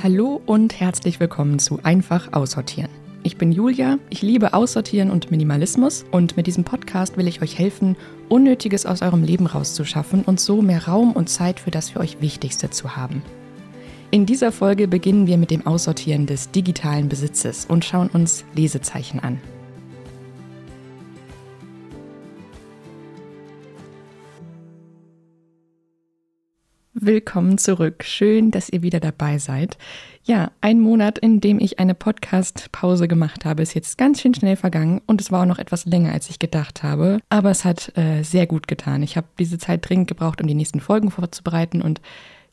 Hallo und herzlich willkommen zu Einfach Aussortieren. Ich bin Julia, ich liebe Aussortieren und Minimalismus und mit diesem Podcast will ich euch helfen, Unnötiges aus eurem Leben rauszuschaffen und so mehr Raum und Zeit für das für euch Wichtigste zu haben. In dieser Folge beginnen wir mit dem Aussortieren des digitalen Besitzes und schauen uns Lesezeichen an. Willkommen zurück. Schön, dass ihr wieder dabei seid. Ja, ein Monat, in dem ich eine Podcast-Pause gemacht habe, ist jetzt ganz schön schnell vergangen und es war auch noch etwas länger, als ich gedacht habe. Aber es hat äh, sehr gut getan. Ich habe diese Zeit dringend gebraucht, um die nächsten Folgen vorzubereiten und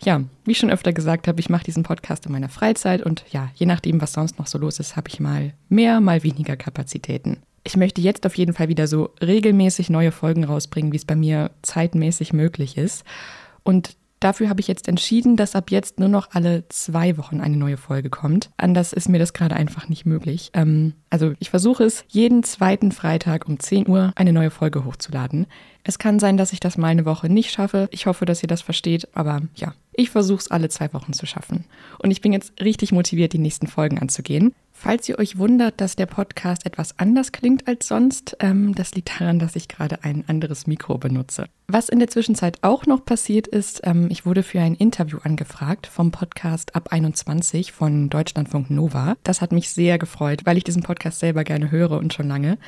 ja, wie ich schon öfter gesagt habe, ich mache diesen Podcast in meiner Freizeit und ja, je nachdem, was sonst noch so los ist, habe ich mal mehr, mal weniger Kapazitäten. Ich möchte jetzt auf jeden Fall wieder so regelmäßig neue Folgen rausbringen, wie es bei mir zeitmäßig möglich ist. Und Dafür habe ich jetzt entschieden, dass ab jetzt nur noch alle zwei Wochen eine neue Folge kommt. Anders ist mir das gerade einfach nicht möglich. Ähm, also ich versuche es, jeden zweiten Freitag um 10 Uhr eine neue Folge hochzuladen. Es kann sein, dass ich das mal eine Woche nicht schaffe. Ich hoffe, dass ihr das versteht, aber ja, ich versuche es alle zwei Wochen zu schaffen. Und ich bin jetzt richtig motiviert, die nächsten Folgen anzugehen. Falls ihr euch wundert, dass der Podcast etwas anders klingt als sonst, ähm, das liegt daran, dass ich gerade ein anderes Mikro benutze. Was in der Zwischenzeit auch noch passiert ist, ähm, ich wurde für ein Interview angefragt vom Podcast Ab 21 von Deutschlandfunk Nova. Das hat mich sehr gefreut, weil ich diesen Podcast selber gerne höre und schon lange.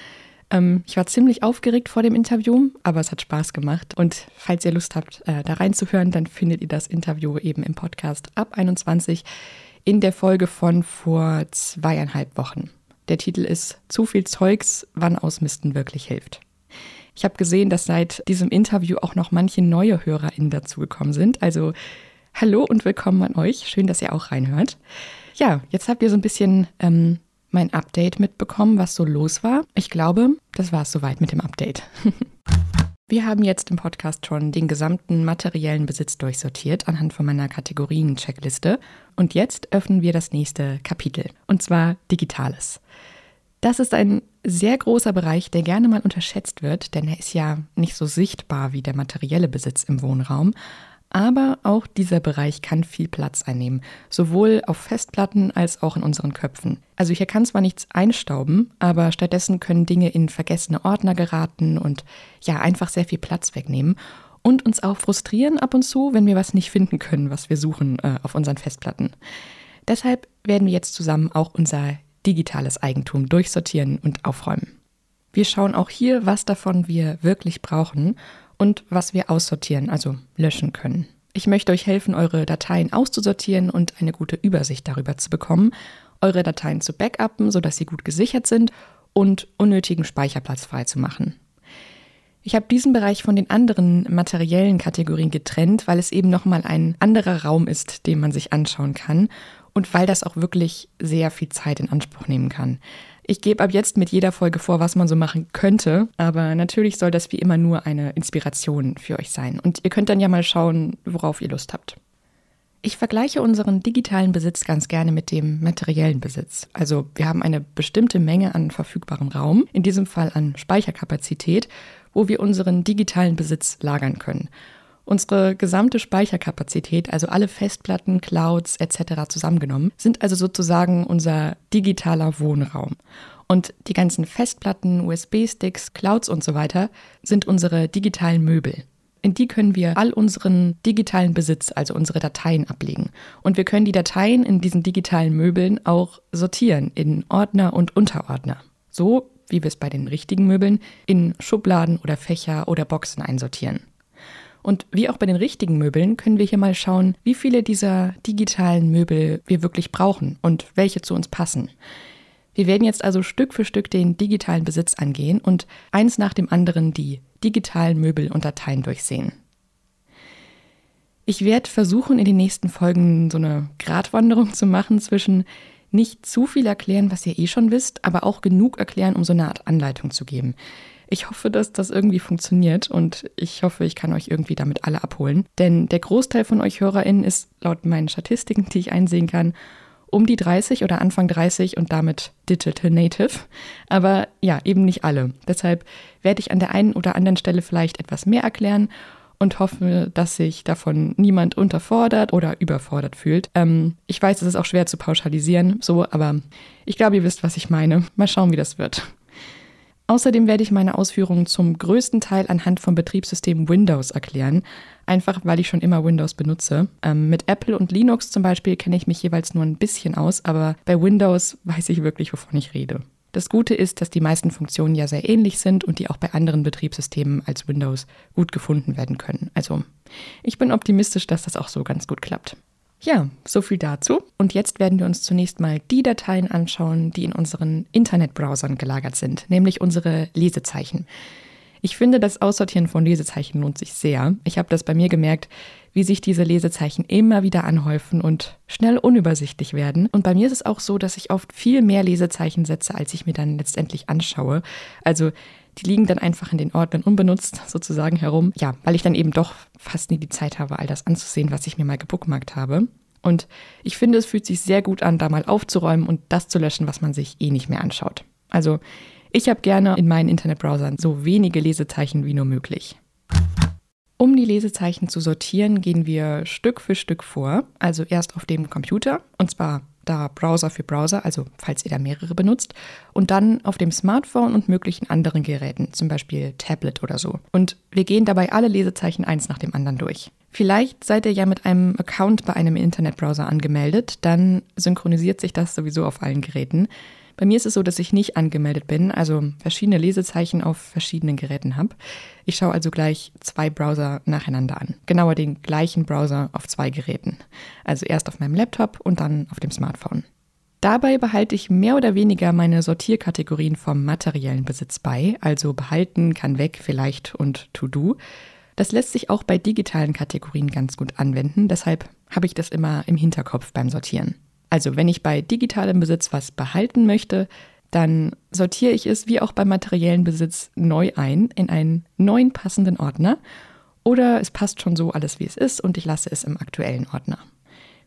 Ähm, ich war ziemlich aufgeregt vor dem Interview, aber es hat Spaß gemacht. Und falls ihr Lust habt, äh, da reinzuhören, dann findet ihr das Interview eben im Podcast Ab 21 in der Folge von vor zweieinhalb Wochen. Der Titel ist Zu viel Zeugs, wann Ausmisten wirklich hilft. Ich habe gesehen, dass seit diesem Interview auch noch manche neue HörerInnen dazugekommen sind. Also hallo und willkommen an euch. Schön, dass ihr auch reinhört. Ja, jetzt habt ihr so ein bisschen ähm, mein Update mitbekommen, was so los war. Ich glaube, das war es soweit mit dem Update. Wir haben jetzt im Podcast schon den gesamten materiellen Besitz durchsortiert anhand von meiner Kategorien-Checkliste. Und jetzt öffnen wir das nächste Kapitel, und zwar Digitales. Das ist ein sehr großer Bereich, der gerne mal unterschätzt wird, denn er ist ja nicht so sichtbar wie der materielle Besitz im Wohnraum. Aber auch dieser Bereich kann viel Platz einnehmen, sowohl auf Festplatten als auch in unseren Köpfen. Also hier kann zwar nichts einstauben, aber stattdessen können Dinge in vergessene Ordner geraten und ja, einfach sehr viel Platz wegnehmen und uns auch frustrieren ab und zu, wenn wir was nicht finden können, was wir suchen äh, auf unseren Festplatten. Deshalb werden wir jetzt zusammen auch unser digitales Eigentum durchsortieren und aufräumen. Wir schauen auch hier, was davon wir wirklich brauchen und was wir aussortieren, also löschen können. Ich möchte euch helfen, eure Dateien auszusortieren und eine gute Übersicht darüber zu bekommen, eure Dateien zu backuppen, sodass sie gut gesichert sind und unnötigen Speicherplatz freizumachen. Ich habe diesen Bereich von den anderen materiellen Kategorien getrennt, weil es eben nochmal ein anderer Raum ist, den man sich anschauen kann und weil das auch wirklich sehr viel Zeit in Anspruch nehmen kann. Ich gebe ab jetzt mit jeder Folge vor, was man so machen könnte, aber natürlich soll das wie immer nur eine Inspiration für euch sein. Und ihr könnt dann ja mal schauen, worauf ihr Lust habt. Ich vergleiche unseren digitalen Besitz ganz gerne mit dem materiellen Besitz. Also wir haben eine bestimmte Menge an verfügbarem Raum, in diesem Fall an Speicherkapazität, wo wir unseren digitalen Besitz lagern können. Unsere gesamte Speicherkapazität, also alle Festplatten, Clouds etc. zusammengenommen, sind also sozusagen unser digitaler Wohnraum. Und die ganzen Festplatten, USB-Sticks, Clouds und so weiter sind unsere digitalen Möbel. In die können wir all unseren digitalen Besitz, also unsere Dateien ablegen. Und wir können die Dateien in diesen digitalen Möbeln auch sortieren in Ordner und Unterordner. So wie wir es bei den richtigen Möbeln in Schubladen oder Fächer oder Boxen einsortieren. Und wie auch bei den richtigen Möbeln können wir hier mal schauen, wie viele dieser digitalen Möbel wir wirklich brauchen und welche zu uns passen. Wir werden jetzt also Stück für Stück den digitalen Besitz angehen und eins nach dem anderen die digitalen Möbel und Dateien durchsehen. Ich werde versuchen, in den nächsten Folgen so eine Gratwanderung zu machen zwischen nicht zu viel erklären, was ihr eh schon wisst, aber auch genug erklären, um so eine Art Anleitung zu geben. Ich hoffe, dass das irgendwie funktioniert und ich hoffe, ich kann euch irgendwie damit alle abholen. Denn der Großteil von euch HörerInnen ist laut meinen Statistiken, die ich einsehen kann, um die 30 oder Anfang 30 und damit Digital Native. Aber ja, eben nicht alle. Deshalb werde ich an der einen oder anderen Stelle vielleicht etwas mehr erklären und hoffe, dass sich davon niemand unterfordert oder überfordert fühlt. Ähm, ich weiß, es ist auch schwer zu pauschalisieren, so, aber ich glaube, ihr wisst, was ich meine. Mal schauen, wie das wird. Außerdem werde ich meine Ausführungen zum größten Teil anhand vom Betriebssystem Windows erklären, einfach weil ich schon immer Windows benutze. Ähm, mit Apple und Linux zum Beispiel kenne ich mich jeweils nur ein bisschen aus, aber bei Windows weiß ich wirklich, wovon ich rede. Das Gute ist, dass die meisten Funktionen ja sehr ähnlich sind und die auch bei anderen Betriebssystemen als Windows gut gefunden werden können. Also ich bin optimistisch, dass das auch so ganz gut klappt. Ja, so viel dazu. Und jetzt werden wir uns zunächst mal die Dateien anschauen, die in unseren Internetbrowsern gelagert sind, nämlich unsere Lesezeichen. Ich finde, das Aussortieren von Lesezeichen lohnt sich sehr. Ich habe das bei mir gemerkt, wie sich diese Lesezeichen immer wieder anhäufen und schnell unübersichtlich werden. Und bei mir ist es auch so, dass ich oft viel mehr Lesezeichen setze, als ich mir dann letztendlich anschaue. Also die liegen dann einfach in den Ordnern unbenutzt sozusagen herum. Ja, weil ich dann eben doch fast nie die Zeit habe, all das anzusehen, was ich mir mal gebookmarkt habe. Und ich finde, es fühlt sich sehr gut an, da mal aufzuräumen und das zu löschen, was man sich eh nicht mehr anschaut. Also ich habe gerne in meinen Internetbrowsern so wenige Lesezeichen wie nur möglich. Um die Lesezeichen zu sortieren, gehen wir Stück für Stück vor. Also erst auf dem Computer, und zwar da Browser für Browser, also falls ihr da mehrere benutzt, und dann auf dem Smartphone und möglichen anderen Geräten, zum Beispiel Tablet oder so. Und wir gehen dabei alle Lesezeichen eins nach dem anderen durch. Vielleicht seid ihr ja mit einem Account bei einem Internetbrowser angemeldet, dann synchronisiert sich das sowieso auf allen Geräten. Bei mir ist es so, dass ich nicht angemeldet bin, also verschiedene Lesezeichen auf verschiedenen Geräten habe. Ich schaue also gleich zwei Browser nacheinander an. Genauer den gleichen Browser auf zwei Geräten. Also erst auf meinem Laptop und dann auf dem Smartphone. Dabei behalte ich mehr oder weniger meine Sortierkategorien vom materiellen Besitz bei, also behalten, kann weg, vielleicht und to do. Das lässt sich auch bei digitalen Kategorien ganz gut anwenden, deshalb habe ich das immer im Hinterkopf beim Sortieren. Also wenn ich bei digitalem Besitz was behalten möchte, dann sortiere ich es wie auch beim materiellen Besitz neu ein in einen neuen passenden Ordner oder es passt schon so alles, wie es ist und ich lasse es im aktuellen Ordner.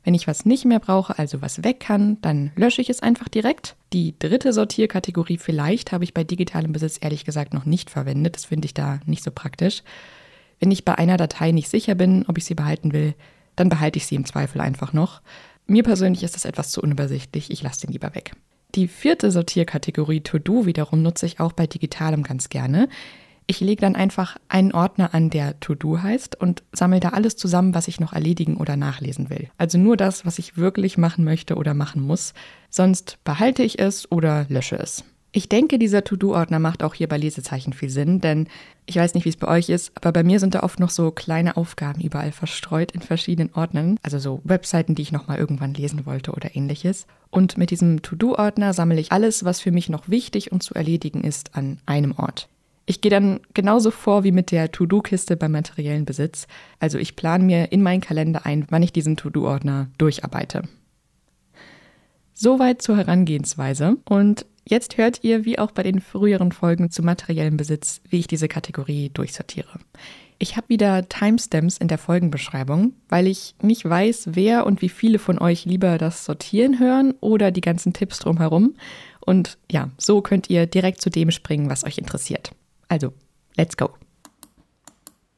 Wenn ich was nicht mehr brauche, also was weg kann, dann lösche ich es einfach direkt. Die dritte Sortierkategorie vielleicht habe ich bei digitalem Besitz ehrlich gesagt noch nicht verwendet. Das finde ich da nicht so praktisch. Wenn ich bei einer Datei nicht sicher bin, ob ich sie behalten will, dann behalte ich sie im Zweifel einfach noch. Mir persönlich ist das etwas zu unübersichtlich, ich lasse den lieber weg. Die vierte Sortierkategorie To-Do wiederum nutze ich auch bei Digitalem ganz gerne. Ich lege dann einfach einen Ordner an, der To-Do heißt und sammle da alles zusammen, was ich noch erledigen oder nachlesen will. Also nur das, was ich wirklich machen möchte oder machen muss. Sonst behalte ich es oder lösche es. Ich denke, dieser To-Do-Ordner macht auch hier bei Lesezeichen viel Sinn, denn ich weiß nicht, wie es bei euch ist, aber bei mir sind da oft noch so kleine Aufgaben überall verstreut in verschiedenen Ordnern, also so Webseiten, die ich nochmal irgendwann lesen wollte oder ähnliches. Und mit diesem To-Do-Ordner sammle ich alles, was für mich noch wichtig und zu erledigen ist, an einem Ort. Ich gehe dann genauso vor wie mit der To-Do-Kiste beim materiellen Besitz. Also ich plane mir in meinen Kalender ein, wann ich diesen To-Do-Ordner durcharbeite. Soweit zur Herangehensweise. Und Jetzt hört ihr, wie auch bei den früheren Folgen zu materiellem Besitz, wie ich diese Kategorie durchsortiere. Ich habe wieder Timestamps in der Folgenbeschreibung, weil ich nicht weiß, wer und wie viele von euch lieber das Sortieren hören oder die ganzen Tipps drumherum. Und ja, so könnt ihr direkt zu dem springen, was euch interessiert. Also, let's go.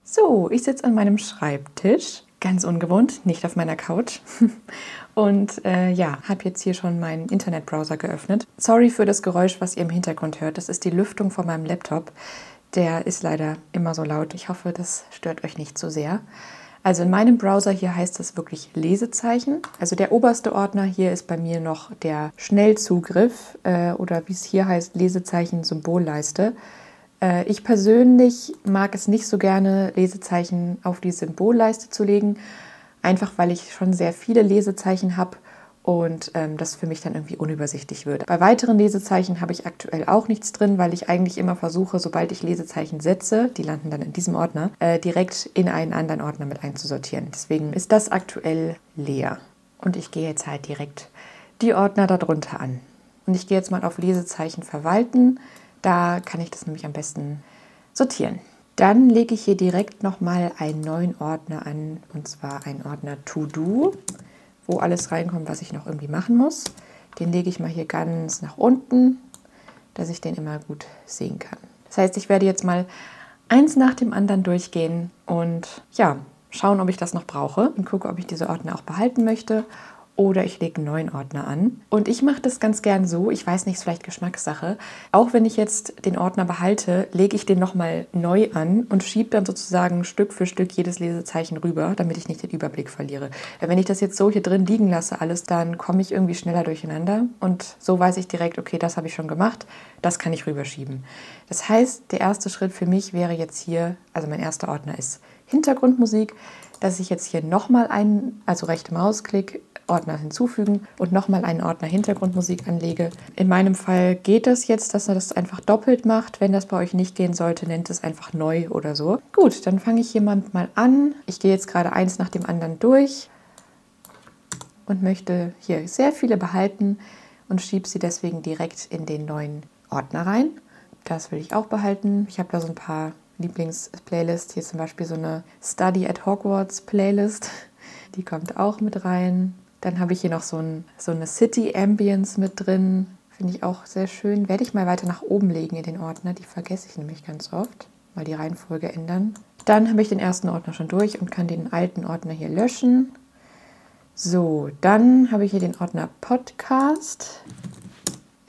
So, ich sitze an meinem Schreibtisch, ganz ungewohnt, nicht auf meiner Couch. Und äh, ja, habe jetzt hier schon meinen Internetbrowser geöffnet. Sorry für das Geräusch, was ihr im Hintergrund hört. Das ist die Lüftung von meinem Laptop. Der ist leider immer so laut. Ich hoffe, das stört euch nicht so sehr. Also in meinem Browser hier heißt das wirklich Lesezeichen. Also der oberste Ordner hier ist bei mir noch der Schnellzugriff äh, oder wie es hier heißt, Lesezeichen Symbolleiste. Äh, ich persönlich mag es nicht so gerne, Lesezeichen auf die Symbolleiste zu legen einfach weil ich schon sehr viele Lesezeichen habe und ähm, das für mich dann irgendwie unübersichtlich wird. Bei weiteren Lesezeichen habe ich aktuell auch nichts drin, weil ich eigentlich immer versuche, sobald ich Lesezeichen setze, die landen dann in diesem Ordner, äh, direkt in einen anderen Ordner mit einzusortieren. Deswegen ist das aktuell leer. Und ich gehe jetzt halt direkt die Ordner darunter an. Und ich gehe jetzt mal auf Lesezeichen verwalten. Da kann ich das nämlich am besten sortieren. Dann lege ich hier direkt nochmal einen neuen Ordner an, und zwar einen Ordner To Do, wo alles reinkommt, was ich noch irgendwie machen muss. Den lege ich mal hier ganz nach unten, dass ich den immer gut sehen kann. Das heißt, ich werde jetzt mal eins nach dem anderen durchgehen und ja, schauen, ob ich das noch brauche und gucke, ob ich diese Ordner auch behalten möchte oder ich lege einen neuen Ordner an. Und ich mache das ganz gern so, ich weiß nicht, ist vielleicht Geschmackssache. Auch wenn ich jetzt den Ordner behalte, lege ich den nochmal neu an und schiebe dann sozusagen Stück für Stück jedes Lesezeichen rüber, damit ich nicht den Überblick verliere. Wenn ich das jetzt so hier drin liegen lasse, alles, dann komme ich irgendwie schneller durcheinander und so weiß ich direkt, okay, das habe ich schon gemacht, das kann ich rüberschieben. Das heißt, der erste Schritt für mich wäre jetzt hier, also mein erster Ordner ist Hintergrundmusik, dass ich jetzt hier nochmal einen, also rechte Mausklick, Ordner hinzufügen und nochmal einen Ordner Hintergrundmusik anlege. In meinem Fall geht das jetzt, dass er das einfach doppelt macht. Wenn das bei euch nicht gehen sollte, nennt es einfach neu oder so. Gut, dann fange ich jemand mal an. Ich gehe jetzt gerade eins nach dem anderen durch und möchte hier sehr viele behalten und schiebe sie deswegen direkt in den neuen Ordner rein. Das will ich auch behalten. Ich habe da so ein paar Lieblingsplaylists. Hier zum Beispiel so eine Study at Hogwarts Playlist. Die kommt auch mit rein. Dann habe ich hier noch so, ein, so eine City Ambience mit drin. Finde ich auch sehr schön. Werde ich mal weiter nach oben legen in den Ordner. Die vergesse ich nämlich ganz oft. Mal die Reihenfolge ändern. Dann habe ich den ersten Ordner schon durch und kann den alten Ordner hier löschen. So, dann habe ich hier den Ordner Podcast.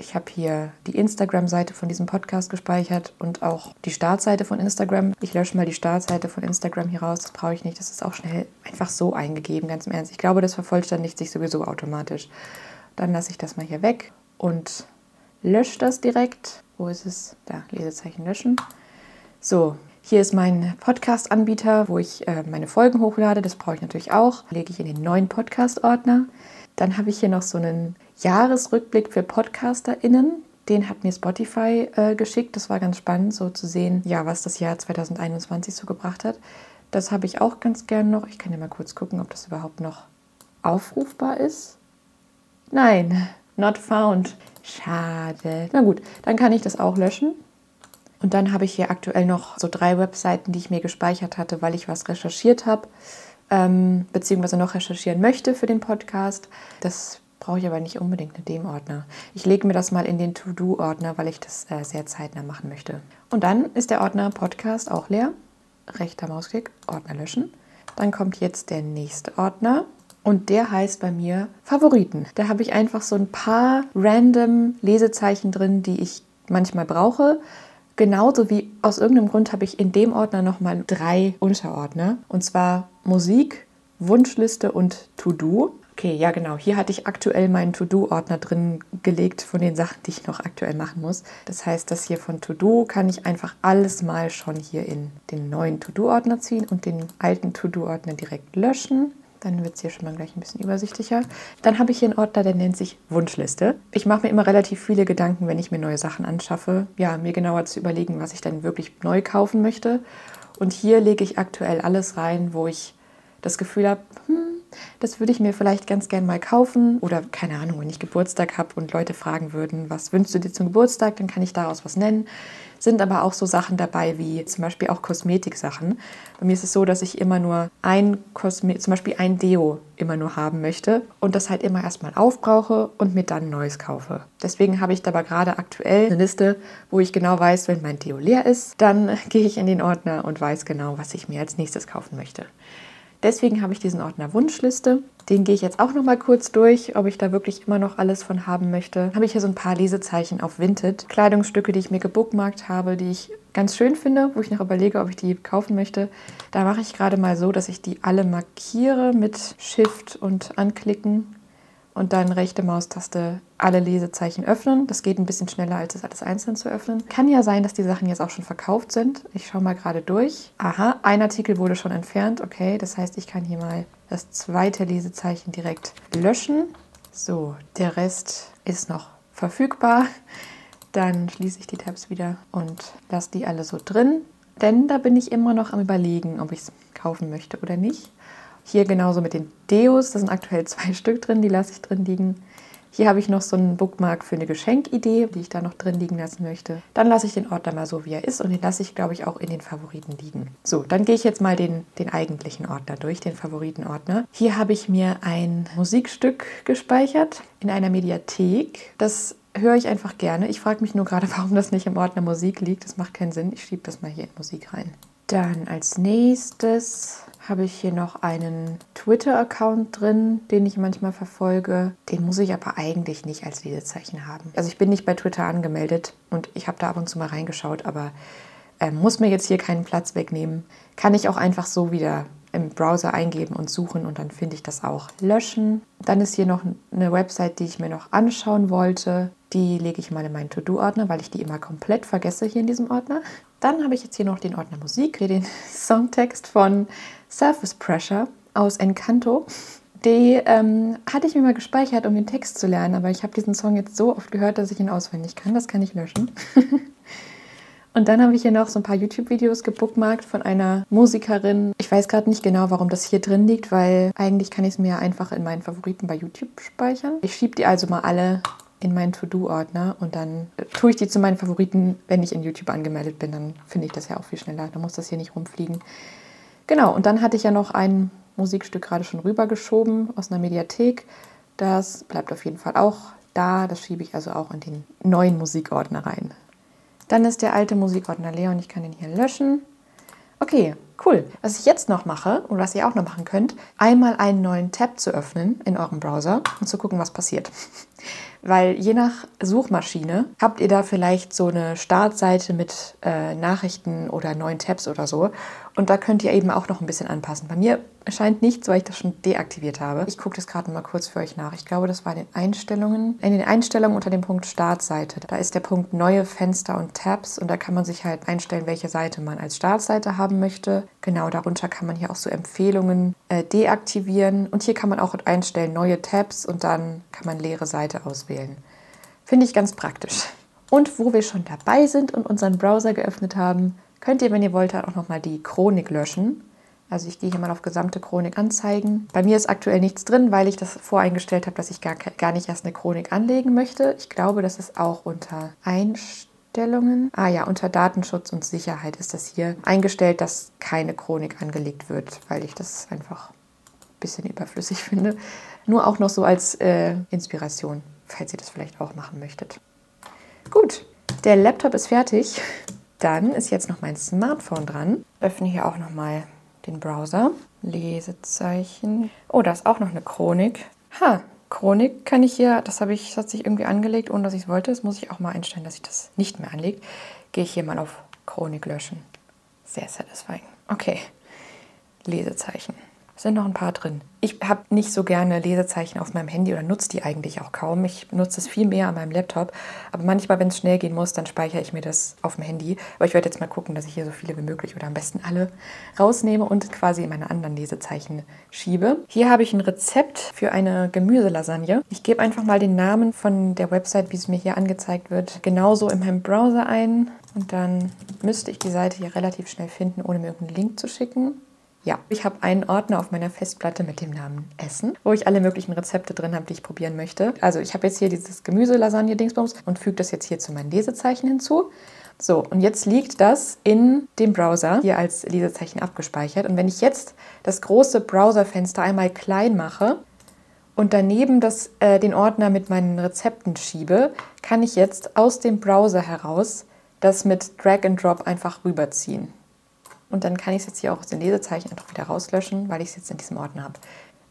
Ich habe hier die Instagram-Seite von diesem Podcast gespeichert und auch die Startseite von Instagram. Ich lösche mal die Startseite von Instagram hier raus. Das brauche ich nicht. Das ist auch schnell einfach so eingegeben, ganz im Ernst. Ich glaube, das vervollständigt sich sowieso automatisch. Dann lasse ich das mal hier weg und lösche das direkt. Wo ist es? Da, Lesezeichen löschen. So, hier ist mein Podcast-Anbieter, wo ich äh, meine Folgen hochlade. Das brauche ich natürlich auch. Lege ich in den neuen Podcast-Ordner. Dann habe ich hier noch so einen Jahresrückblick für PodcasterInnen. Den hat mir Spotify äh, geschickt. Das war ganz spannend, so zu sehen, ja, was das Jahr 2021 so gebracht hat. Das habe ich auch ganz gern noch. Ich kann ja mal kurz gucken, ob das überhaupt noch aufrufbar ist. Nein, not found. Schade. Na gut, dann kann ich das auch löschen. Und dann habe ich hier aktuell noch so drei Webseiten, die ich mir gespeichert hatte, weil ich was recherchiert habe ähm, beziehungsweise noch recherchieren möchte für den Podcast. Das brauche ich aber nicht unbedingt in dem Ordner. Ich lege mir das mal in den To-Do-Ordner, weil ich das äh, sehr zeitnah machen möchte. Und dann ist der Ordner Podcast auch leer. Rechter Mausklick, Ordner löschen. Dann kommt jetzt der nächste Ordner. Und der heißt bei mir Favoriten. Da habe ich einfach so ein paar random Lesezeichen drin, die ich manchmal brauche. Genauso wie aus irgendeinem Grund habe ich in dem Ordner nochmal drei Unterordner. Und zwar Musik, Wunschliste und To-Do. Okay, ja genau. Hier hatte ich aktuell meinen To-Do-Ordner drin gelegt von den Sachen, die ich noch aktuell machen muss. Das heißt, das hier von To-Do kann ich einfach alles mal schon hier in den neuen To-Do-Ordner ziehen und den alten To-Do-Ordner direkt löschen. Dann wird es hier schon mal gleich ein bisschen übersichtlicher. Dann habe ich hier einen Ordner, der nennt sich Wunschliste. Ich mache mir immer relativ viele Gedanken, wenn ich mir neue Sachen anschaffe. Ja, mir genauer zu überlegen, was ich dann wirklich neu kaufen möchte. Und hier lege ich aktuell alles rein, wo ich das Gefühl habe, hm, das würde ich mir vielleicht ganz gern mal kaufen. Oder keine Ahnung, wenn ich Geburtstag habe und Leute fragen würden, was wünschst du dir zum Geburtstag, dann kann ich daraus was nennen sind aber auch so Sachen dabei wie zum Beispiel auch Kosmetiksachen. Bei mir ist es so, dass ich immer nur ein Kosmetik, zum Beispiel ein Deo immer nur haben möchte und das halt immer erstmal aufbrauche und mir dann neues kaufe. Deswegen habe ich da aber gerade aktuell eine Liste, wo ich genau weiß, wenn mein Deo leer ist, dann gehe ich in den Ordner und weiß genau, was ich mir als nächstes kaufen möchte. Deswegen habe ich diesen Ordner Wunschliste. Den gehe ich jetzt auch noch mal kurz durch, ob ich da wirklich immer noch alles von haben möchte. Habe ich hier so ein paar Lesezeichen auf Vinted. Kleidungsstücke, die ich mir gebookmarkt habe, die ich ganz schön finde, wo ich noch überlege, ob ich die kaufen möchte. Da mache ich gerade mal so, dass ich die alle markiere mit Shift und Anklicken und dann rechte Maustaste alle Lesezeichen öffnen. Das geht ein bisschen schneller, als es alles einzeln zu öffnen. Kann ja sein, dass die Sachen jetzt auch schon verkauft sind. Ich schaue mal gerade durch. Aha, ein Artikel wurde schon entfernt. Okay, das heißt, ich kann hier mal das zweite Lesezeichen direkt löschen. So, der Rest ist noch verfügbar. Dann schließe ich die Tabs wieder und lasse die alle so drin. Denn da bin ich immer noch am Überlegen, ob ich es kaufen möchte oder nicht. Hier genauso mit den Deos, da sind aktuell zwei Stück drin, die lasse ich drin liegen. Hier habe ich noch so einen Bookmark für eine Geschenkidee, die ich da noch drin liegen lassen möchte. Dann lasse ich den Ordner mal so, wie er ist und den lasse ich, glaube ich, auch in den Favoriten liegen. So, dann gehe ich jetzt mal den, den eigentlichen Ordner durch, den Favoritenordner. Hier habe ich mir ein Musikstück gespeichert in einer Mediathek. Das höre ich einfach gerne. Ich frage mich nur gerade, warum das nicht im Ordner Musik liegt. Das macht keinen Sinn. Ich schiebe das mal hier in Musik rein. Dann als nächstes habe ich hier noch einen Twitter-Account drin, den ich manchmal verfolge. Den muss ich aber eigentlich nicht als Lesezeichen haben. Also ich bin nicht bei Twitter angemeldet und ich habe da ab und zu mal reingeschaut, aber äh, muss mir jetzt hier keinen Platz wegnehmen. Kann ich auch einfach so wieder im Browser eingeben und suchen und dann finde ich das auch. Löschen. Dann ist hier noch eine Website, die ich mir noch anschauen wollte. Die lege ich mal in meinen To-Do-Ordner, weil ich die immer komplett vergesse hier in diesem Ordner. Dann habe ich jetzt hier noch den Ordner Musik, hier den Songtext von Surface Pressure aus Encanto. Die ähm, hatte ich mir mal gespeichert, um den Text zu lernen, aber ich habe diesen Song jetzt so oft gehört, dass ich ihn auswendig kann. Das kann ich löschen. Und dann habe ich hier noch so ein paar YouTube-Videos gebookmarkt von einer Musikerin. Ich weiß gerade nicht genau, warum das hier drin liegt, weil eigentlich kann ich es mir einfach in meinen Favoriten bei YouTube speichern. Ich schiebe die also mal alle in meinen To-Do-Ordner und dann tue ich die zu meinen Favoriten, wenn ich in YouTube angemeldet bin. Dann finde ich das ja auch viel schneller. Dann muss das hier nicht rumfliegen. Genau, und dann hatte ich ja noch ein Musikstück gerade schon rübergeschoben aus einer Mediathek. Das bleibt auf jeden Fall auch da. Das schiebe ich also auch in den neuen Musikordner rein. Dann ist der alte Musikordner leer und ich kann den hier löschen. Okay, cool. Was ich jetzt noch mache und was ihr auch noch machen könnt, einmal einen neuen Tab zu öffnen in eurem Browser und zu gucken, was passiert. Weil je nach Suchmaschine habt ihr da vielleicht so eine Startseite mit äh, Nachrichten oder neuen Tabs oder so. Und da könnt ihr eben auch noch ein bisschen anpassen. Bei mir scheint nichts, weil ich das schon deaktiviert habe. Ich gucke das gerade mal kurz für euch nach. Ich glaube, das war in den Einstellungen. In den Einstellungen unter dem Punkt Startseite. Da ist der Punkt Neue Fenster und Tabs und da kann man sich halt einstellen, welche Seite man als Startseite haben möchte. Genau, darunter kann man hier auch so Empfehlungen äh, deaktivieren. Und hier kann man auch einstellen Neue Tabs und dann kann man leere Seite auswählen. Finde ich ganz praktisch. Und wo wir schon dabei sind und unseren Browser geöffnet haben, könnt ihr, wenn ihr wollt, auch nochmal die Chronik löschen. Also ich gehe hier mal auf gesamte Chronik anzeigen. Bei mir ist aktuell nichts drin, weil ich das voreingestellt habe, dass ich gar, gar nicht erst eine Chronik anlegen möchte. Ich glaube, das ist auch unter Einstellungen. Ah ja, unter Datenschutz und Sicherheit ist das hier eingestellt, dass keine Chronik angelegt wird, weil ich das einfach ein bisschen überflüssig finde. Nur auch noch so als äh, Inspiration, falls ihr das vielleicht auch machen möchtet. Gut, der Laptop ist fertig. Dann ist jetzt noch mein Smartphone dran. Öffne hier auch noch mal den Browser. Lesezeichen. Oh, da ist auch noch eine Chronik. Ha, Chronik kann ich hier, das habe ich, das hat sich irgendwie angelegt, ohne dass ich es wollte. Das muss ich auch mal einstellen, dass ich das nicht mehr anlege. Gehe ich hier mal auf Chronik löschen. Sehr satisfying. Okay. Lesezeichen sind noch ein paar drin. Ich habe nicht so gerne Lesezeichen auf meinem Handy oder nutze die eigentlich auch kaum. Ich nutze es viel mehr an meinem Laptop. Aber manchmal, wenn es schnell gehen muss, dann speichere ich mir das auf dem Handy. Aber ich werde jetzt mal gucken, dass ich hier so viele wie möglich oder am besten alle rausnehme und quasi in meine anderen Lesezeichen schiebe. Hier habe ich ein Rezept für eine Gemüselasagne. Ich gebe einfach mal den Namen von der Website, wie es mir hier angezeigt wird, genauso in meinem Browser ein. Und dann müsste ich die Seite hier relativ schnell finden, ohne mir irgendeinen Link zu schicken. Ja, ich habe einen Ordner auf meiner Festplatte mit dem Namen Essen, wo ich alle möglichen Rezepte drin habe, die ich probieren möchte. Also ich habe jetzt hier dieses Gemüse-Lasagne-Dingsbums und füge das jetzt hier zu meinen Lesezeichen hinzu. So, und jetzt liegt das in dem Browser hier als Lesezeichen abgespeichert. Und wenn ich jetzt das große Browserfenster einmal klein mache und daneben das, äh, den Ordner mit meinen Rezepten schiebe, kann ich jetzt aus dem Browser heraus das mit Drag and Drop einfach rüberziehen. Und dann kann ich es jetzt hier auch aus den Lesezeichen einfach wieder rauslöschen, weil ich es jetzt in diesem Ordner habe.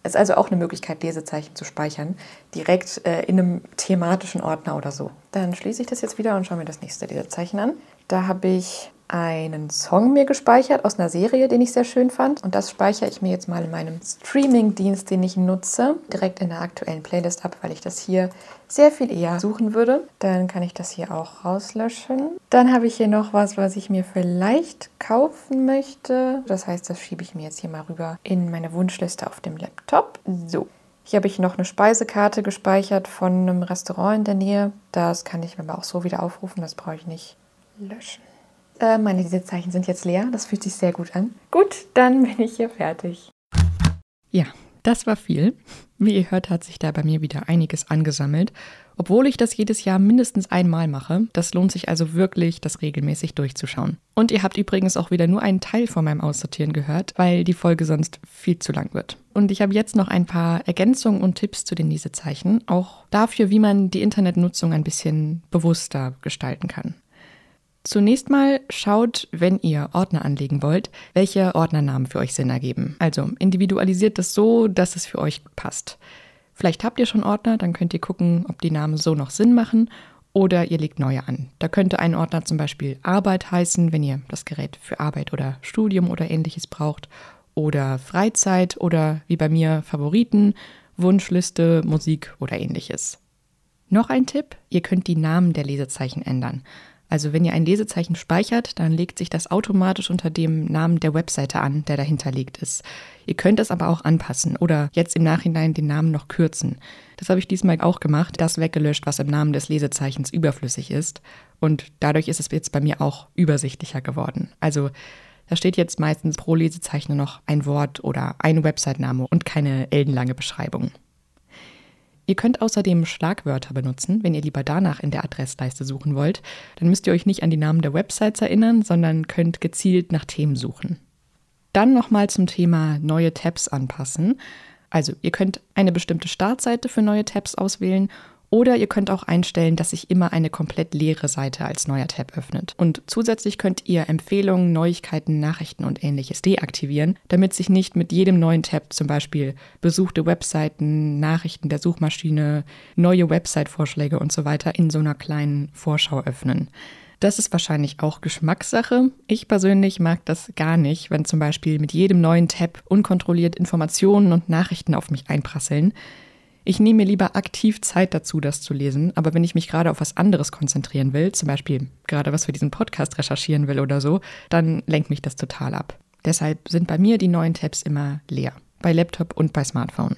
Es ist also auch eine Möglichkeit, Lesezeichen zu speichern, direkt äh, in einem thematischen Ordner oder so. Dann schließe ich das jetzt wieder und schaue mir das nächste Lesezeichen an. Da habe ich einen Song mir gespeichert aus einer Serie, den ich sehr schön fand. Und das speichere ich mir jetzt mal in meinem Streaming-Dienst, den ich nutze, direkt in der aktuellen Playlist ab, weil ich das hier sehr viel eher suchen würde. Dann kann ich das hier auch rauslöschen. Dann habe ich hier noch was, was ich mir vielleicht kaufen möchte. Das heißt, das schiebe ich mir jetzt hier mal rüber in meine Wunschliste auf dem Laptop. So. Hier habe ich noch eine Speisekarte gespeichert von einem Restaurant in der Nähe. Das kann ich mir aber auch so wieder aufrufen. Das brauche ich nicht löschen. Äh, meine Lesezeichen sind jetzt leer. Das fühlt sich sehr gut an. Gut, dann bin ich hier fertig. Ja, Das war viel. Wie ihr hört, hat sich da bei mir wieder einiges angesammelt. Obwohl ich das jedes Jahr mindestens einmal mache, das lohnt sich also wirklich, das regelmäßig durchzuschauen. Und ihr habt übrigens auch wieder nur einen Teil von meinem Aussortieren gehört, weil die Folge sonst viel zu lang wird. Und ich habe jetzt noch ein paar Ergänzungen und Tipps zu den Lesezeichen, auch dafür, wie man die Internetnutzung ein bisschen bewusster gestalten kann. Zunächst mal schaut, wenn ihr Ordner anlegen wollt, welche Ordnernamen für euch Sinn ergeben. Also individualisiert das so, dass es für euch passt. Vielleicht habt ihr schon Ordner, dann könnt ihr gucken, ob die Namen so noch Sinn machen oder ihr legt neue an. Da könnte ein Ordner zum Beispiel Arbeit heißen, wenn ihr das Gerät für Arbeit oder Studium oder ähnliches braucht oder Freizeit oder wie bei mir Favoriten, Wunschliste, Musik oder ähnliches. Noch ein Tipp, ihr könnt die Namen der Lesezeichen ändern. Also wenn ihr ein Lesezeichen speichert, dann legt sich das automatisch unter dem Namen der Webseite an, der dahinter liegt ist. Ihr könnt es aber auch anpassen oder jetzt im Nachhinein den Namen noch kürzen. Das habe ich diesmal auch gemacht, das weggelöscht, was im Namen des Lesezeichens überflüssig ist. Und dadurch ist es jetzt bei mir auch übersichtlicher geworden. Also da steht jetzt meistens pro Lesezeichen noch ein Wort oder ein Website-Name und keine ellenlange Beschreibung. Ihr könnt außerdem Schlagwörter benutzen, wenn ihr lieber danach in der Adressleiste suchen wollt. Dann müsst ihr euch nicht an die Namen der Websites erinnern, sondern könnt gezielt nach Themen suchen. Dann nochmal zum Thema neue Tabs anpassen. Also ihr könnt eine bestimmte Startseite für neue Tabs auswählen oder ihr könnt auch einstellen, dass sich immer eine komplett leere Seite als neuer Tab öffnet. Und zusätzlich könnt ihr Empfehlungen, Neuigkeiten, Nachrichten und ähnliches deaktivieren, damit sich nicht mit jedem neuen Tab zum Beispiel besuchte Webseiten, Nachrichten der Suchmaschine, neue Website-Vorschläge und so weiter in so einer kleinen Vorschau öffnen. Das ist wahrscheinlich auch Geschmackssache. Ich persönlich mag das gar nicht, wenn zum Beispiel mit jedem neuen Tab unkontrolliert Informationen und Nachrichten auf mich einprasseln. Ich nehme mir lieber aktiv Zeit dazu, das zu lesen, aber wenn ich mich gerade auf was anderes konzentrieren will, zum Beispiel gerade was für diesen Podcast recherchieren will oder so, dann lenkt mich das total ab. Deshalb sind bei mir die neuen Tabs immer leer, bei Laptop und bei Smartphone.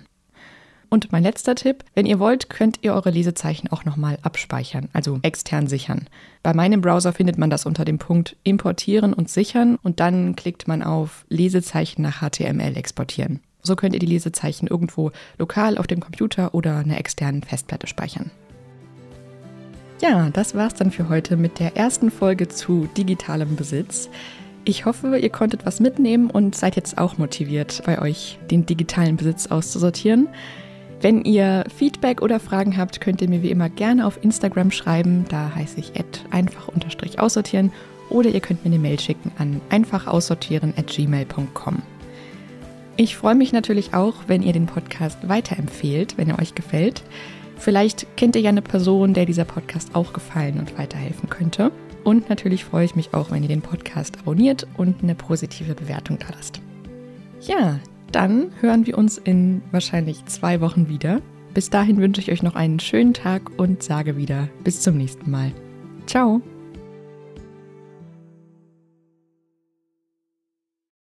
Und mein letzter Tipp, wenn ihr wollt, könnt ihr eure Lesezeichen auch nochmal abspeichern, also extern sichern. Bei meinem Browser findet man das unter dem Punkt Importieren und Sichern und dann klickt man auf Lesezeichen nach HTML exportieren. So könnt ihr die Lesezeichen irgendwo lokal auf dem Computer oder einer externen Festplatte speichern. Ja, das war's dann für heute mit der ersten Folge zu digitalem Besitz. Ich hoffe, ihr konntet was mitnehmen und seid jetzt auch motiviert, bei euch den digitalen Besitz auszusortieren. Wenn ihr Feedback oder Fragen habt, könnt ihr mir wie immer gerne auf Instagram schreiben. Da heiße ich einfach-aussortieren oder ihr könnt mir eine Mail schicken an einfachaussortieren@gmail.com. Ich freue mich natürlich auch, wenn ihr den Podcast weiterempfehlt, wenn er euch gefällt. Vielleicht kennt ihr ja eine Person, der dieser Podcast auch gefallen und weiterhelfen könnte. Und natürlich freue ich mich auch, wenn ihr den Podcast abonniert und eine positive Bewertung da lasst. Ja, dann hören wir uns in wahrscheinlich zwei Wochen wieder. Bis dahin wünsche ich euch noch einen schönen Tag und sage wieder bis zum nächsten Mal. Ciao!